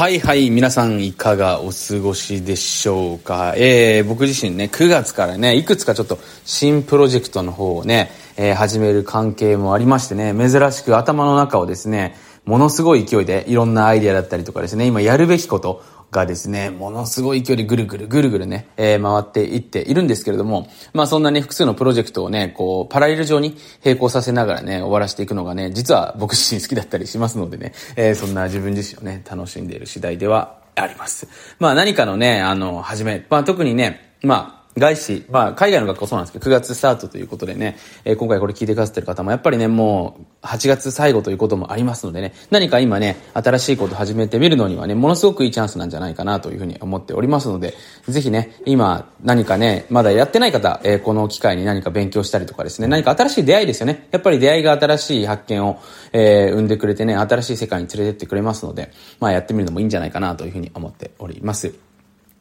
はいはい、皆さんいかがお過ごしでしょうか？えー、僕自身ね、9月からね、いくつかちょっと新プロジェクトの方をね、えー、始める関係もありましてね、珍しく頭の中をですね、ものすごい勢いでいろんなアイデアだったりとかですね、今やるべきこと、がですね、ものすごい勢いでぐるぐるぐるぐるね、えー、回っていっているんですけれども、まあそんなね、複数のプロジェクトをね、こう、パラレル上に並行させながらね、終わらせていくのがね、実は僕自身好きだったりしますのでね、えー、そんな自分自身をね、楽しんでいる次第ではあります。まあ何かのね、あの、始め、まあ特にね、まあ、外資、まあ、海外の学校そうなんですけど、9月スタートということでね、えー、今回これ聞いてくださってる方も、やっぱりね、もう、8月最後ということもありますのでね、何か今ね、新しいこと始めてみるのにはね、ものすごくいいチャンスなんじゃないかなというふうに思っておりますので、ぜひね、今、何かね、まだやってない方、えー、この機会に何か勉強したりとかですね、何か新しい出会いですよね。やっぱり出会いが新しい発見を、えー、生んでくれてね、新しい世界に連れてってくれますので、まあやってみるのもいいんじゃないかなというふうに思っております。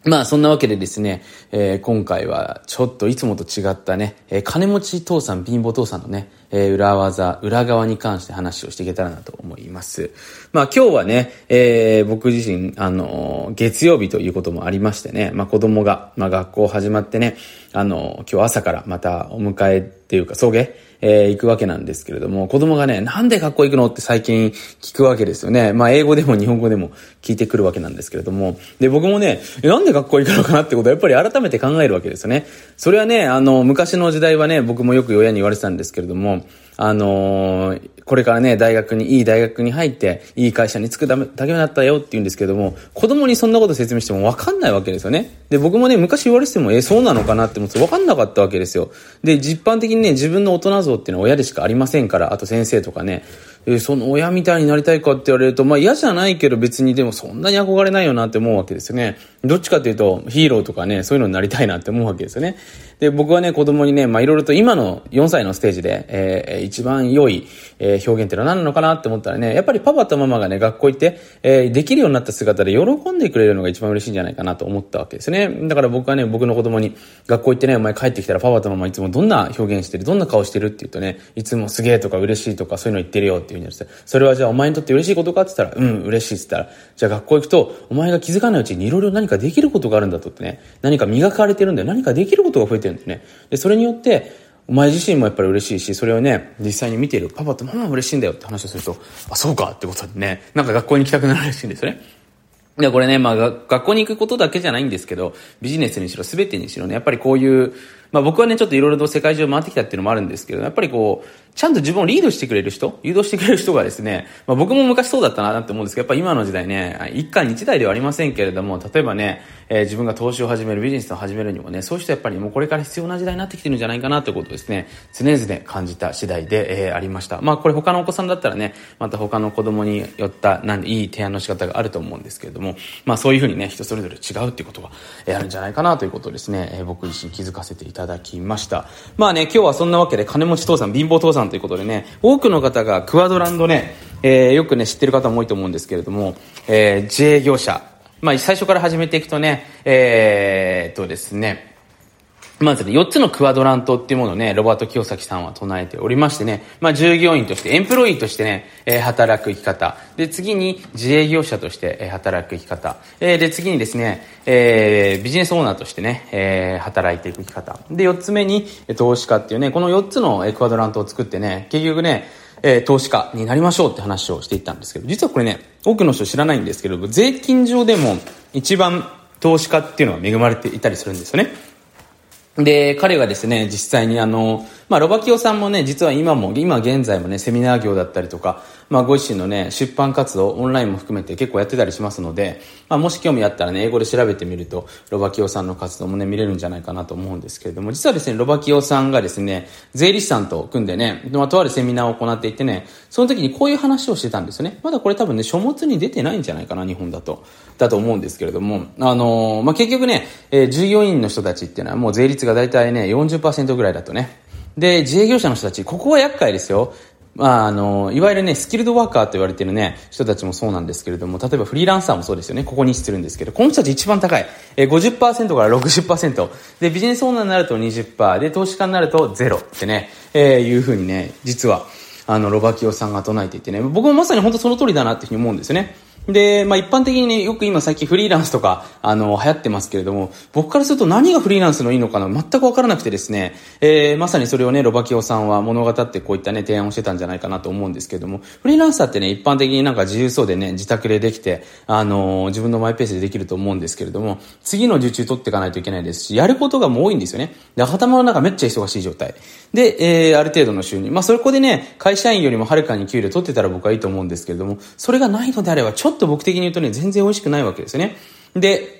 まあそんなわけでですね、えー、今回はちょっといつもと違ったね、えー、金持ち父さん、貧乏父さんのね、えー、裏技、裏側に関して話をしていけたらなと思います。まあ今日はね、えー、僕自身、あの月曜日ということもありましてね、まあ子供が、まあ学校始まってね、あの今日朝からまたお迎えっていうか送迎、えー、行くわけなんですけれども、子供がね、なんで学校行くのって最近聞くわけですよね。まあ、英語でも日本語でも聞いてくるわけなんですけれども、で、僕もね、なんで学校行くのかなってことはやっぱり改めて考えるわけですよね。それはね、あの、昔の時代はね、僕もよく親に言われてたんですけれども、あのー、これからね、大学に、いい大学に入って、いい会社に就くだめ、だけになったよって言うんですけども、子供にそんなこと説明してもわかんないわけですよね。で、僕もね、昔言われてても、え、そうなのかなって思ってわかんなかったわけですよ。で、実般的にね、自分の大人像っていうのは親でしかありませんから、あと先生とかね、えー、その親みたいになりたいかって言われると、まあ嫌じゃないけど別にでもそんなに憧れないよなって思うわけですよね。どっちかっていうとヒーローとかね、そういうのになりたいなって思うわけですよね。で、僕はね、子供にね、まあいろいろと今の4歳のステージで、えー、一番良い、えー、表現っていうのは何なのかなって思ったらね、やっぱりパパとママがね、学校行って、えー、できるようになった姿で喜んでくれるのが一番嬉しいんじゃないかなと思ったわけですね。だから僕はね、僕の子供に学校行ってね、お前帰ってきたらパパとママいつもどんな表現してる、どんな顔してるって言うとね、いつもすげえとか嬉しいとかそういうの言ってるよっていうふうに言ってそれはじゃあお前にとって嬉しいことかって言ったら、うん、嬉しいって言ったら、じゃあ学校行くと、お前が気づかないうちにいろいろ何かできることがあるんだとってね、何か磨かれてるんだよ。何かできることが増えてるんだよね。で、それによって、お前自身もやっぱり嬉しいし、それをね、実際に見ているパパとママも嬉しいんだよって話をすると、あ、そうかってことでね、なんか学校に行きたくなるらしいんですよね。で、これね、まあ、学校に行くことだけじゃないんですけど、ビジネスにしろ、全てにしろね、やっぱりこういう、まあ僕はね、ちょっといろいろと世界中回ってきたっていうのもあるんですけど、やっぱりこう、ちゃんと自分をリードしてくれる人、誘導してくれる人がですね、まあ僕も昔そうだったなって思うんですけど、やっぱ今の時代ね、一家に一台ではありませんけれども、例えばね、えー、自分が投資を始める、ビジネスを始めるにもね、そういう人やっぱりもうこれから必要な時代になってきてるんじゃないかなということをですね、常々感じた次第で、えー、ありました。まあこれ他のお子さんだったらね、また他の子供によった、なんでいい提案の仕方があると思うんですけれども、まあそういうふうにね、人それぞれ違うっていうことが、えー、あるんじゃないかなということをですね、えー、僕自身気づかせていたただきました。まあね、今日はそんなわけで金持ち父さん、貧乏父さんということでね、多くの方がクワドランドね、えー、よくね、知ってる方も多いと思うんですけれども、えー、自営業者。まあ、最初から始めていくとね、えー、っとですね、まずね、4つのクワドラントっていうものをね、ロバート清崎さんは唱えておりましてね、まあ、従業員として、エンプロイーとしてね、えー、働く生き方。で、次に自営業者として、えー、働く生き方。えー、で、次にですね、えー、ビジネスオーナーとしてね、えー、働いていく生き方。で、4つ目に、投資家っていうね、この4つのクワドラントを作ってね、結局ね、えー、投資家になりましょうって話をしていったんですけど、実はこれね、多くの人知らないんですけど、税金上でも一番投資家っていうのは恵まれていたりするんですよね。で、彼がですね、実際にあの、まあ、ロバキオさんもね、実は今も、今現在もね、セミナー業だったりとか、まあ、ご自身のね、出版活動、オンラインも含めて結構やってたりしますので、まあ、もし興味あったらね、英語で調べてみると、ロバキオさんの活動もね、見れるんじゃないかなと思うんですけれども、実はですね、ロバキオさんがですね、税理士さんと組んでね、まあ、とあるセミナーを行っていてね、その時にこういう話をしてたんですよね。まだこれ多分ね、書物に出てないんじゃないかな、日本だと。だと思うんですけれども、あのー、まあ、結局ね、えー、従業員の人たちっていうのはもう税率が大体ね、40%ぐらいだとね、で、自営業者の人たち、ここは厄介ですよ。まあ、あの、いわゆるね、スキルドワーカーと言われてるね、人たちもそうなんですけれども、例えばフリーランサーもそうですよね。ここに位置するんですけど、この人たち一番高い。えー、50%から60%。で、ビジネスオーナーになると20%。で、投資家になると0ってね、えー、いうふうにね、実は、あの、ロバキオさんが唱えていてね、僕もまさに本当その通りだなっていうふうに思うんですよね。で、まあ一般的にね、よく今最近フリーランスとか、あの、流行ってますけれども、僕からすると何がフリーランスのいいのかな全くわからなくてですね、えー、まさにそれをね、ロバキオさんは物語ってこういったね、提案をしてたんじゃないかなと思うんですけれども、フリーランサーってね、一般的になんか自由そうでね、自宅でできて、あのー、自分のマイペースでできると思うんですけれども、次の受注取っていかないといけないですし、やることがもう多いんですよね。で、頭の中めっちゃ忙しい状態。で、えー、ある程度の収入。まあ、そこでね、会社員よりもはるかに給料取ってたら僕はいいと思うんですけれども、それがないのであれば、ちょっとと僕的に言うとね、全然美味しくないわけですよね。で、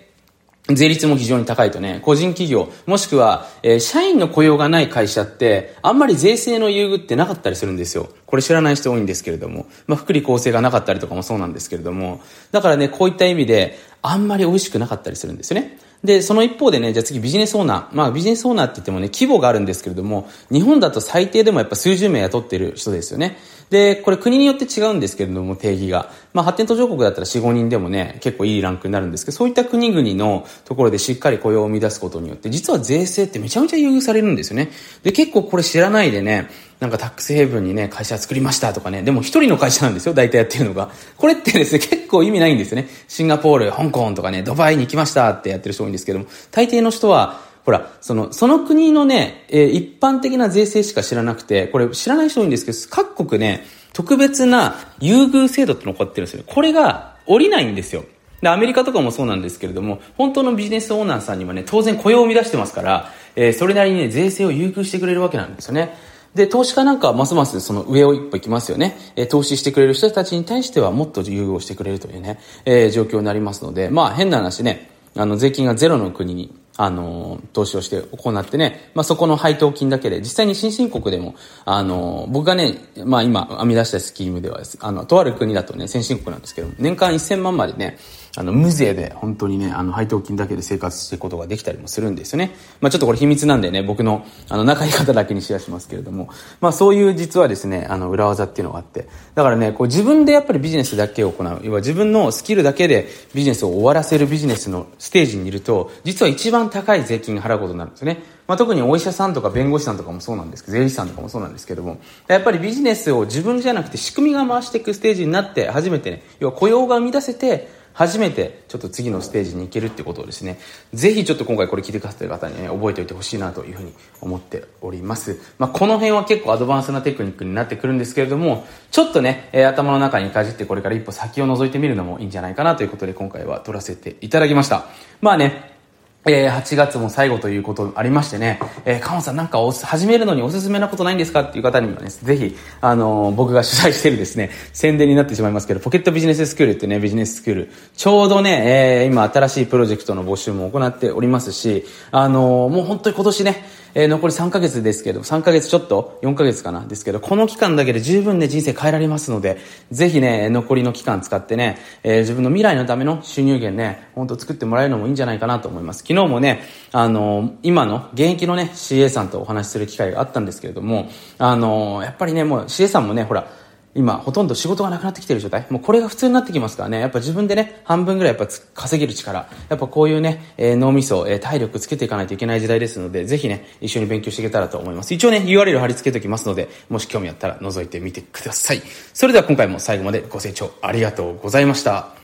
税率も非常に高いとね、個人企業、もしくは、えー、社員の雇用がない会社って、あんまり税制の優遇ってなかったりするんですよ。これ知らない人多いんですけれども、まあ、福利厚生がなかったりとかもそうなんですけれども、だからね、こういった意味で、あんまり美味しくなかったりするんですよね。で、その一方でね、じゃあ次ビジネスオーナー。まあビジネスオーナーって言ってもね、規模があるんですけれども、日本だと最低でもやっぱ数十名雇ってる人ですよね。で、これ国によって違うんですけれども、定義が。まあ発展途上国だったら4、5人でもね、結構いいランクになるんですけど、そういった国々のところでしっかり雇用を生み出すことによって、実は税制ってめちゃめちゃ優遇されるんですよね。で、結構これ知らないでね、なんかタックスヘイブンにね、会社作りましたとかね、でも一人の会社なんですよ、大体やってるのが。これってですね、結構意味ないんですよね。シンガポール、香港とかね、ドバイに行きましたってやってる人いんですけども、大抵の人は、ほら、その、その国のね、えー、一般的な税制しか知らなくて、これ知らない人多いんですけど、各国ね、特別な優遇制度ってのが起こってるんですよ。これが降りないんですよ。で、アメリカとかもそうなんですけれども、本当のビジネスオーナーさんにはね、当然雇用を生み出してますから、えー、それなりにね、税制を優遇してくれるわけなんですよね。で、投資家なんかはますますその上を一歩行きますよね。えー、投資してくれる人たちに対してはもっと優遇をしてくれるというね、えー、状況になりますので、まあ変な話ね、あの、税金がゼロの国に、あの、投資をして行ってね、まあ、そこの配当金だけで、実際に新興国でも、あの、僕がね、まあ、今編み出したスキームでは、あの、とある国だとね、先進国なんですけど、年間1000万までね、あの、無税で本当にね、あの、配当金だけで生活していくことができたりもするんですよね。まあちょっとこれ秘密なんでね、僕の、あの、仲いい方だけにシェアしますけれども、まあそういう実はですね、あの、裏技っていうのがあって、だからね、こう自分でやっぱりビジネスだけを行う、要は自分のスキルだけでビジネスを終わらせるビジネスのステージにいると、実は一番高い税金が払うことになるんですよね。まあ、特にお医者さんとか弁護士さんとかもそうなんですけど、税理士さんとかもそうなんですけども、やっぱりビジネスを自分じゃなくて仕組みが回していくステージになって初めてね、要は雇用が生み出せて、初めてちょっと次のステージに行けるってことをですね、ぜひちょっと今回これ聞いてくださってる方にね、覚えておいてほしいなというふうに思っております。まあ、この辺は結構アドバンスなテクニックになってくるんですけれども、ちょっとね、えー、頭の中にかじってこれから一歩先を覗いてみるのもいいんじゃないかなということで今回は撮らせていただきました。まあね、えー、8月も最後ということありましてね、えー、カモさんなんかお始めるのにおすすめなことないんですか？っていう方にもね、ぜひ、あのー、僕が主催してるですね、宣伝になってしまいますけど、ポケットビジネススクールってね、ビジネススクール、ちょうどね、えー、今新しいプロジェクトの募集も行っておりますし、あのー、もう本当に今年ね、えー、残り3ヶ月ですけど、3ヶ月ちょっと ?4 ヶ月かなですけど、この期間だけで十分ね、人生変えられますので、ぜひね、残りの期間使ってね、えー、自分の未来のための収入源ね、ほんと作ってもらえるのもいいんじゃないかなと思います。昨日もね、あのー、今の現役のね、CA さんとお話しする機会があったんですけれども、あのやっぱりね、もう CA さんもね、ほら、今ほとんど仕事がなくなってきてる状態。もうこれが普通になってきますからね。やっぱ自分でね半分ぐらいやっぱ稼げる力。やっぱこういうね、えー、脳みそ、えー、体力つけていかないといけない時代ですのでぜひね一緒に勉強していけたらと思います。一応ね URL 貼り付けておきますのでもし興味あったら覗いてみてください。それでは今回も最後までご清聴ありがとうございました。